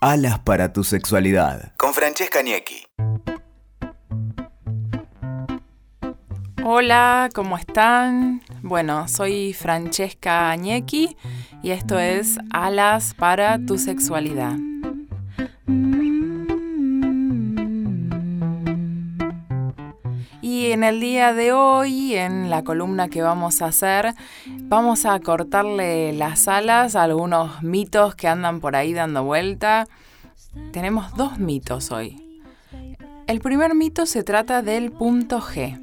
Alas para tu sexualidad. Con Francesca Niecki. Hola, ¿cómo están? Bueno, soy Francesca Añequi y esto es Alas para tu sexualidad. Y en el día de hoy, en la columna que vamos a hacer, vamos a cortarle las alas a algunos mitos que andan por ahí dando vuelta. Tenemos dos mitos hoy. El primer mito se trata del punto G.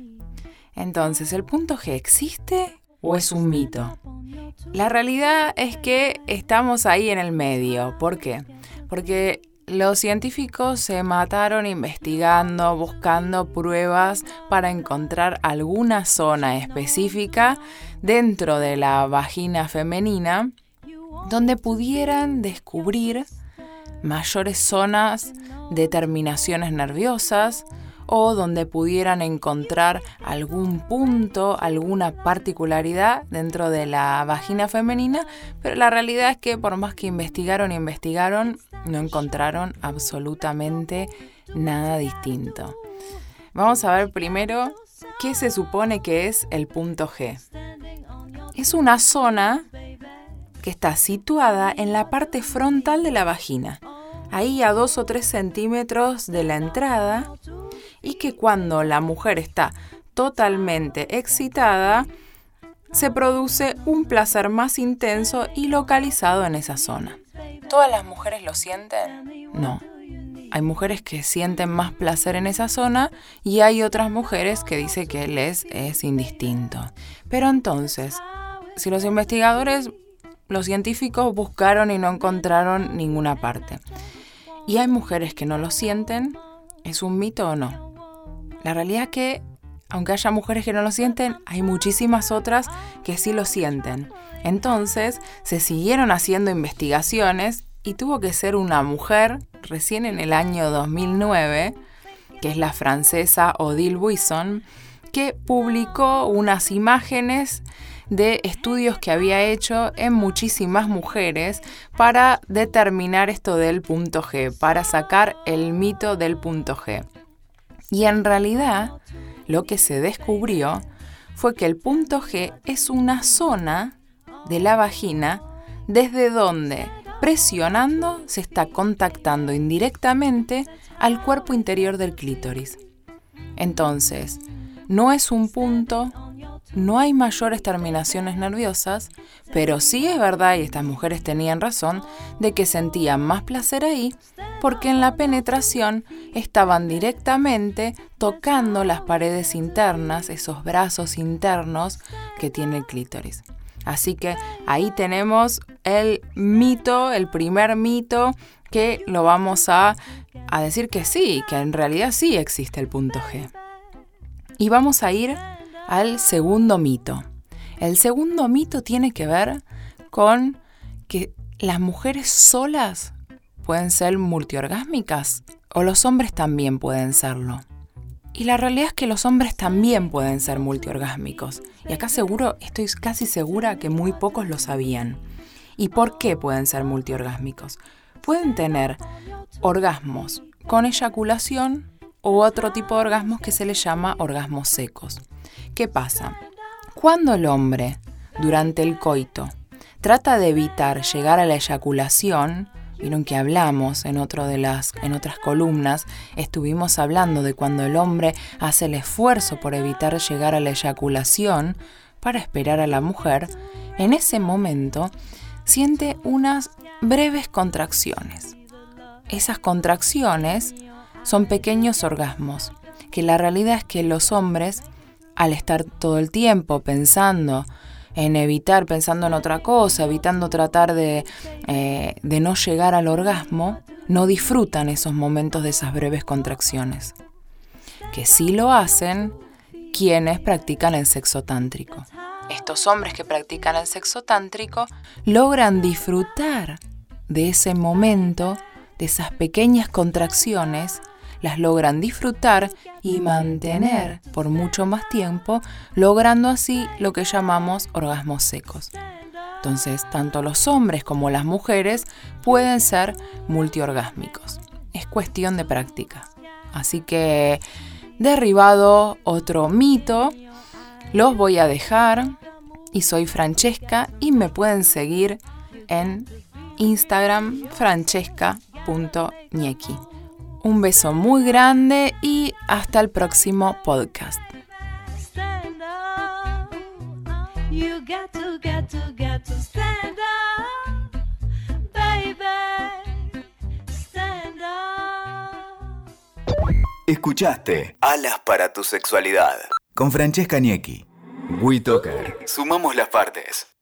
Entonces, ¿el punto G existe o es un mito? La realidad es que estamos ahí en el medio. ¿Por qué? Porque los científicos se mataron investigando, buscando pruebas para encontrar alguna zona específica dentro de la vagina femenina donde pudieran descubrir mayores zonas de terminaciones nerviosas, o donde pudieran encontrar algún punto, alguna particularidad dentro de la vagina femenina, pero la realidad es que por más que investigaron investigaron, no encontraron absolutamente nada distinto. Vamos a ver primero qué se supone que es el punto G. Es una zona que está situada en la parte frontal de la vagina, ahí a 2 o 3 centímetros de la entrada y que cuando la mujer está totalmente excitada, se produce un placer más intenso y localizado en esa zona. ¿Todas las mujeres lo sienten? No. Hay mujeres que sienten más placer en esa zona y hay otras mujeres que dicen que les es indistinto. Pero entonces, si los investigadores, los científicos buscaron y no encontraron ninguna parte, y hay mujeres que no lo sienten, ¿es un mito o no? La realidad es que, aunque haya mujeres que no lo sienten, hay muchísimas otras que sí lo sienten. Entonces, se siguieron haciendo investigaciones y tuvo que ser una mujer, recién en el año 2009, que es la francesa Odile Buisson, que publicó unas imágenes de estudios que había hecho en muchísimas mujeres para determinar esto del punto G, para sacar el mito del punto G. Y en realidad lo que se descubrió fue que el punto G es una zona de la vagina desde donde presionando se está contactando indirectamente al cuerpo interior del clítoris. Entonces, no es un punto, no hay mayores terminaciones nerviosas, pero sí es verdad, y estas mujeres tenían razón, de que sentían más placer ahí porque en la penetración estaban directamente tocando las paredes internas, esos brazos internos que tiene el clítoris. Así que ahí tenemos el mito, el primer mito, que lo vamos a, a decir que sí, que en realidad sí existe el punto G. Y vamos a ir al segundo mito. El segundo mito tiene que ver con que las mujeres solas pueden ser multiorgásmicas o los hombres también pueden serlo. Y la realidad es que los hombres también pueden ser multiorgásmicos. Y acá seguro, estoy casi segura que muy pocos lo sabían. ¿Y por qué pueden ser multiorgásmicos? Pueden tener orgasmos con eyaculación o otro tipo de orgasmos que se les llama orgasmos secos. ¿Qué pasa? Cuando el hombre, durante el coito, trata de evitar llegar a la eyaculación, vieron que hablamos en, otro de las, en otras columnas, estuvimos hablando de cuando el hombre hace el esfuerzo por evitar llegar a la eyaculación para esperar a la mujer, en ese momento siente unas breves contracciones. Esas contracciones son pequeños orgasmos, que la realidad es que los hombres, al estar todo el tiempo pensando en evitar, pensando en otra cosa, evitando tratar de, eh, de no llegar al orgasmo, no disfrutan esos momentos de esas breves contracciones. Que sí lo hacen quienes practican el sexo tántrico. Estos hombres que practican el sexo tántrico logran disfrutar de ese momento, de esas pequeñas contracciones las logran disfrutar y mantener por mucho más tiempo, logrando así lo que llamamos orgasmos secos. Entonces, tanto los hombres como las mujeres pueden ser multiorgásmicos. Es cuestión de práctica. Así que, derribado otro mito, los voy a dejar. Y soy Francesca y me pueden seguir en Instagram francesca.ñequi. Un beso muy grande y hasta el próximo podcast. Escuchaste Alas para tu sexualidad con Francesca Niecki. WeToker. Sumamos las partes.